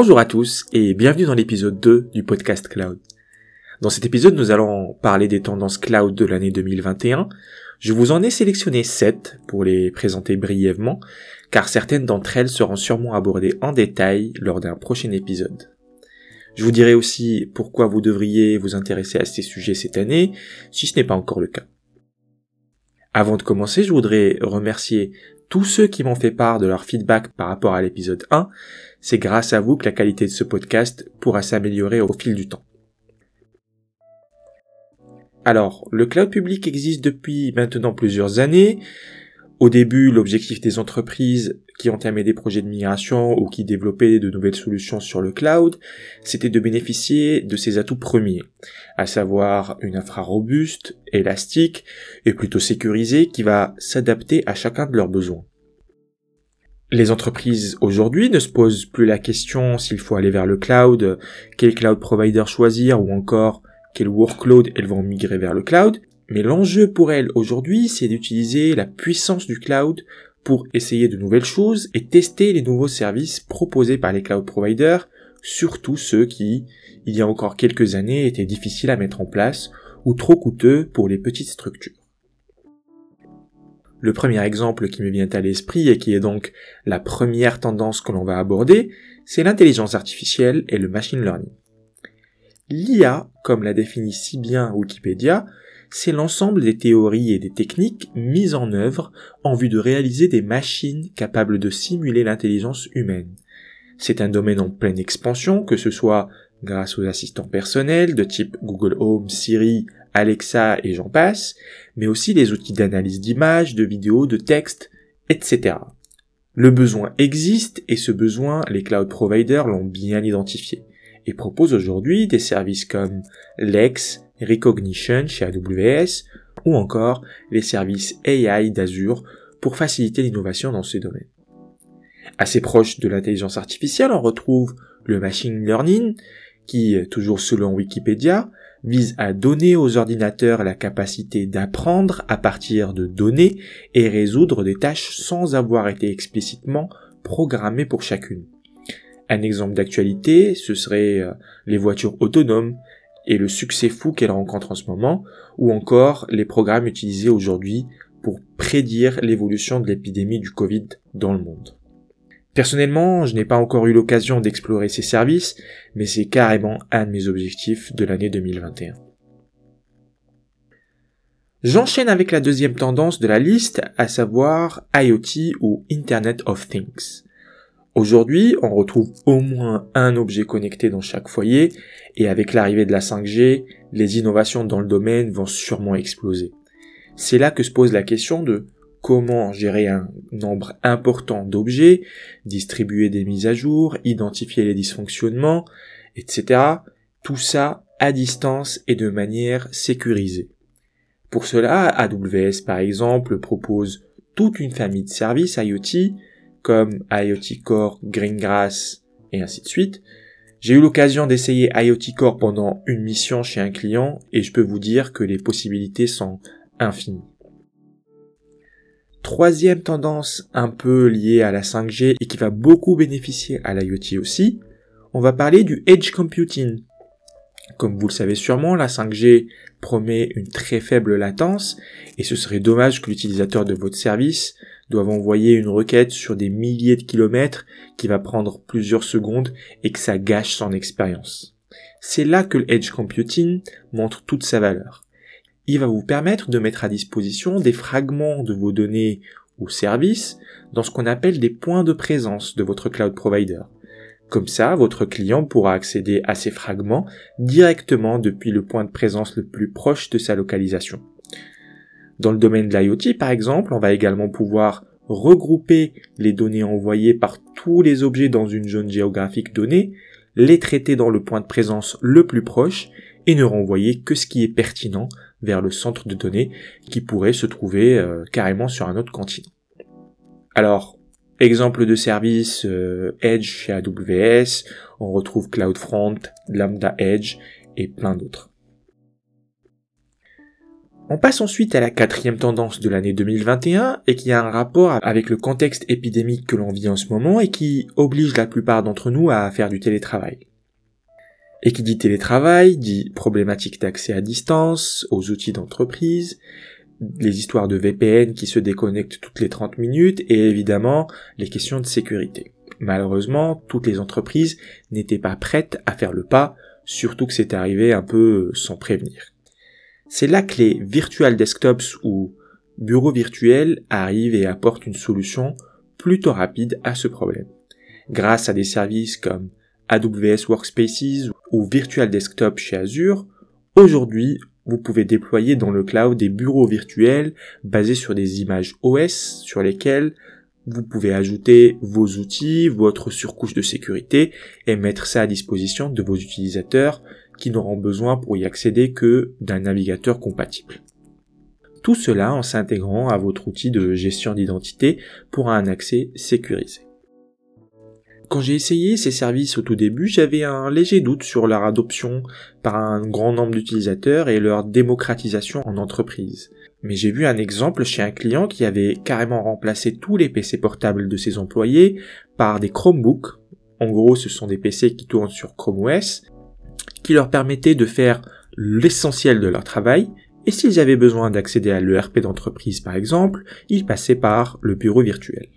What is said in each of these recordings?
Bonjour à tous et bienvenue dans l'épisode 2 du podcast Cloud. Dans cet épisode, nous allons parler des tendances cloud de l'année 2021. Je vous en ai sélectionné 7 pour les présenter brièvement, car certaines d'entre elles seront sûrement abordées en détail lors d'un prochain épisode. Je vous dirai aussi pourquoi vous devriez vous intéresser à ces sujets cette année, si ce n'est pas encore le cas. Avant de commencer, je voudrais remercier tous ceux qui m'ont fait part de leur feedback par rapport à l'épisode 1, c'est grâce à vous que la qualité de ce podcast pourra s'améliorer au fil du temps. Alors, le cloud public existe depuis maintenant plusieurs années. Au début, l'objectif des entreprises qui entamaient des projets de migration ou qui développaient de nouvelles solutions sur le cloud, c'était de bénéficier de ses atouts premiers, à savoir une infra robuste, élastique et plutôt sécurisée qui va s'adapter à chacun de leurs besoins. Les entreprises aujourd'hui ne se posent plus la question s'il faut aller vers le cloud, quel cloud provider choisir ou encore quel workload elles vont migrer vers le cloud. Mais l'enjeu pour elles aujourd'hui, c'est d'utiliser la puissance du cloud pour essayer de nouvelles choses et tester les nouveaux services proposés par les cloud providers, surtout ceux qui, il y a encore quelques années, étaient difficiles à mettre en place ou trop coûteux pour les petites structures. Le premier exemple qui me vient à l'esprit et qui est donc la première tendance que l'on va aborder, c'est l'intelligence artificielle et le machine learning. L'IA, comme l'a définit si bien Wikipédia, c'est l'ensemble des théories et des techniques mises en œuvre en vue de réaliser des machines capables de simuler l'intelligence humaine. C'est un domaine en pleine expansion, que ce soit grâce aux assistants personnels de type Google Home, Siri, Alexa et j'en passe, mais aussi les outils d'analyse d'images, de vidéos, de textes, etc. Le besoin existe et ce besoin, les cloud providers l'ont bien identifié et proposent aujourd'hui des services comme Lex, Recognition chez AWS ou encore les services AI d'Azure pour faciliter l'innovation dans ces domaines. Assez proche de l'intelligence artificielle, on retrouve le machine learning qui, toujours selon Wikipédia, vise à donner aux ordinateurs la capacité d'apprendre à partir de données et résoudre des tâches sans avoir été explicitement programmées pour chacune. Un exemple d'actualité, ce serait euh, les voitures autonomes et le succès fou qu'elles rencontrent en ce moment, ou encore les programmes utilisés aujourd'hui pour prédire l'évolution de l'épidémie du Covid dans le monde. Personnellement, je n'ai pas encore eu l'occasion d'explorer ces services, mais c'est carrément un de mes objectifs de l'année 2021. J'enchaîne avec la deuxième tendance de la liste, à savoir IoT ou Internet of Things. Aujourd'hui, on retrouve au moins un objet connecté dans chaque foyer, et avec l'arrivée de la 5G, les innovations dans le domaine vont sûrement exploser. C'est là que se pose la question de comment gérer un nombre important d'objets, distribuer des mises à jour, identifier les dysfonctionnements, etc. Tout ça à distance et de manière sécurisée. Pour cela, AWS par exemple propose toute une famille de services IoT comme IoT Core, Greengrass et ainsi de suite. J'ai eu l'occasion d'essayer IoT Core pendant une mission chez un client et je peux vous dire que les possibilités sont infinies. Troisième tendance un peu liée à la 5G et qui va beaucoup bénéficier à l'IoT aussi, on va parler du Edge Computing. Comme vous le savez sûrement, la 5G promet une très faible latence et ce serait dommage que l'utilisateur de votre service doive envoyer une requête sur des milliers de kilomètres qui va prendre plusieurs secondes et que ça gâche son expérience. C'est là que le Edge Computing montre toute sa valeur il va vous permettre de mettre à disposition des fragments de vos données ou services dans ce qu'on appelle des points de présence de votre cloud provider. Comme ça, votre client pourra accéder à ces fragments directement depuis le point de présence le plus proche de sa localisation. Dans le domaine de l'IoT, par exemple, on va également pouvoir regrouper les données envoyées par tous les objets dans une zone géographique donnée, les traiter dans le point de présence le plus proche et ne renvoyer que ce qui est pertinent vers le centre de données qui pourrait se trouver euh, carrément sur un autre continent. Alors, exemple de service euh, Edge chez AWS, on retrouve CloudFront, Lambda Edge et plein d'autres. On passe ensuite à la quatrième tendance de l'année 2021 et qui a un rapport avec le contexte épidémique que l'on vit en ce moment et qui oblige la plupart d'entre nous à faire du télétravail. Et qui dit télétravail dit problématique d'accès à distance, aux outils d'entreprise, les histoires de VPN qui se déconnectent toutes les 30 minutes et évidemment les questions de sécurité. Malheureusement, toutes les entreprises n'étaient pas prêtes à faire le pas, surtout que c'est arrivé un peu sans prévenir. C'est là que les virtual desktops ou bureaux virtuels arrivent et apportent une solution plutôt rapide à ce problème. Grâce à des services comme AWS Workspaces ou Virtual Desktop chez Azure, aujourd'hui, vous pouvez déployer dans le cloud des bureaux virtuels basés sur des images OS sur lesquelles vous pouvez ajouter vos outils, votre surcouche de sécurité et mettre ça à disposition de vos utilisateurs qui n'auront besoin pour y accéder que d'un navigateur compatible. Tout cela en s'intégrant à votre outil de gestion d'identité pour un accès sécurisé. Quand j'ai essayé ces services au tout début, j'avais un léger doute sur leur adoption par un grand nombre d'utilisateurs et leur démocratisation en entreprise. Mais j'ai vu un exemple chez un client qui avait carrément remplacé tous les PC portables de ses employés par des Chromebooks. En gros, ce sont des PC qui tournent sur Chrome OS, qui leur permettaient de faire l'essentiel de leur travail, et s'ils avaient besoin d'accéder à l'ERP d'entreprise par exemple, ils passaient par le bureau virtuel.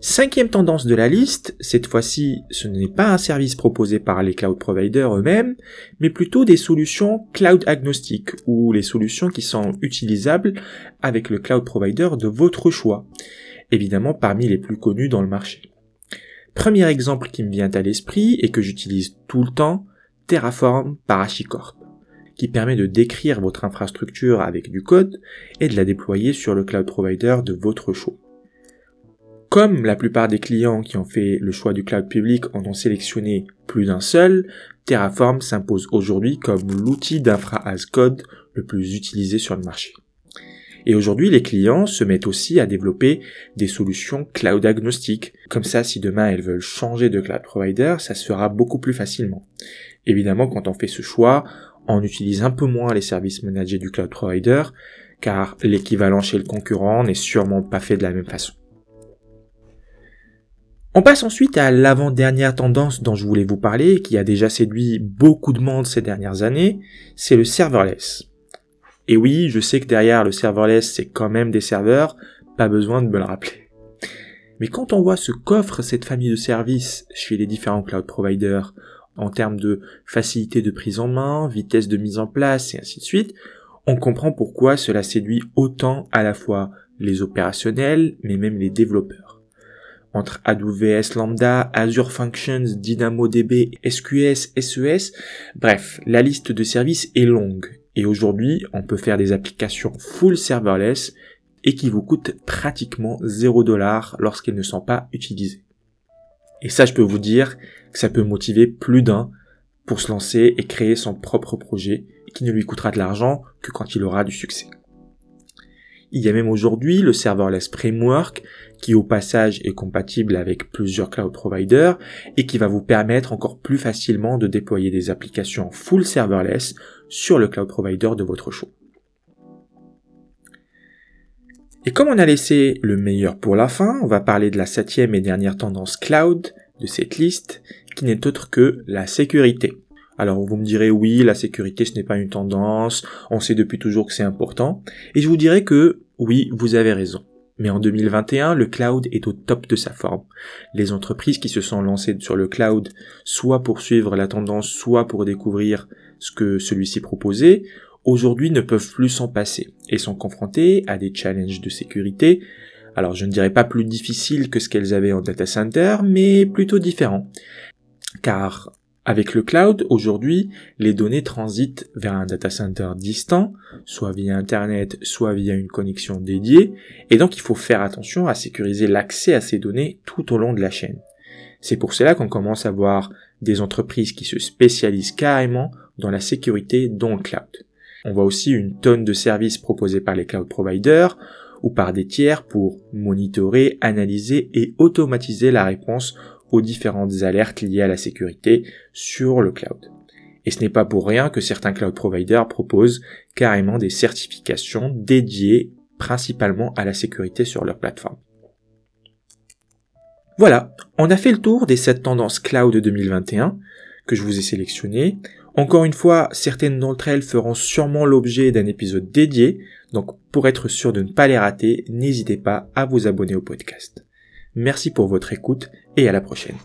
Cinquième tendance de la liste, cette fois-ci, ce n'est pas un service proposé par les cloud providers eux-mêmes, mais plutôt des solutions cloud agnostiques ou les solutions qui sont utilisables avec le cloud provider de votre choix, évidemment parmi les plus connus dans le marché. Premier exemple qui me vient à l'esprit et que j'utilise tout le temps, Terraform par HashiCorp, qui permet de décrire votre infrastructure avec du code et de la déployer sur le cloud provider de votre choix. Comme la plupart des clients qui ont fait le choix du cloud public en ont sélectionné plus d'un seul, Terraform s'impose aujourd'hui comme l'outil d'infra as code le plus utilisé sur le marché. Et aujourd'hui, les clients se mettent aussi à développer des solutions cloud agnostiques. Comme ça, si demain elles veulent changer de cloud provider, ça se fera beaucoup plus facilement. Évidemment, quand on fait ce choix, on utilise un peu moins les services managés du cloud provider, car l'équivalent chez le concurrent n'est sûrement pas fait de la même façon. On passe ensuite à l'avant-dernière tendance dont je voulais vous parler, qui a déjà séduit beaucoup de monde ces dernières années, c'est le serverless. Et oui, je sais que derrière le serverless, c'est quand même des serveurs, pas besoin de me le rappeler. Mais quand on voit ce qu'offre cette famille de services chez les différents cloud providers, en termes de facilité de prise en main, vitesse de mise en place et ainsi de suite, on comprend pourquoi cela séduit autant à la fois les opérationnels, mais même les développeurs entre AWS Lambda, Azure Functions, DynamoDB, SQS, SES. Bref, la liste de services est longue. Et aujourd'hui, on peut faire des applications full serverless et qui vous coûtent pratiquement 0 dollar lorsqu'elles ne sont pas utilisées. Et ça, je peux vous dire que ça peut motiver plus d'un pour se lancer et créer son propre projet qui ne lui coûtera de l'argent que quand il aura du succès. Il y a même aujourd'hui le serverless framework qui au passage est compatible avec plusieurs cloud providers et qui va vous permettre encore plus facilement de déployer des applications full serverless sur le cloud provider de votre choix. Et comme on a laissé le meilleur pour la fin, on va parler de la septième et dernière tendance cloud de cette liste, qui n'est autre que la sécurité. Alors vous me direz oui, la sécurité ce n'est pas une tendance, on sait depuis toujours que c'est important, et je vous dirais que oui, vous avez raison. Mais en 2021, le cloud est au top de sa forme. Les entreprises qui se sont lancées sur le cloud, soit pour suivre la tendance, soit pour découvrir ce que celui-ci proposait, aujourd'hui ne peuvent plus s'en passer et sont confrontées à des challenges de sécurité. Alors je ne dirais pas plus difficiles que ce qu'elles avaient en data center, mais plutôt différents. Car avec le cloud, aujourd'hui, les données transitent vers un data center distant, soit via Internet, soit via une connexion dédiée, et donc il faut faire attention à sécuriser l'accès à ces données tout au long de la chaîne. C'est pour cela qu'on commence à voir des entreprises qui se spécialisent carrément dans la sécurité dans le cloud. On voit aussi une tonne de services proposés par les cloud providers ou par des tiers pour monitorer, analyser et automatiser la réponse aux différentes alertes liées à la sécurité sur le cloud. Et ce n'est pas pour rien que certains cloud providers proposent carrément des certifications dédiées principalement à la sécurité sur leur plateforme. Voilà, on a fait le tour des 7 tendances cloud 2021 que je vous ai sélectionnées. Encore une fois, certaines d'entre elles feront sûrement l'objet d'un épisode dédié, donc pour être sûr de ne pas les rater, n'hésitez pas à vous abonner au podcast. Merci pour votre écoute et à la prochaine.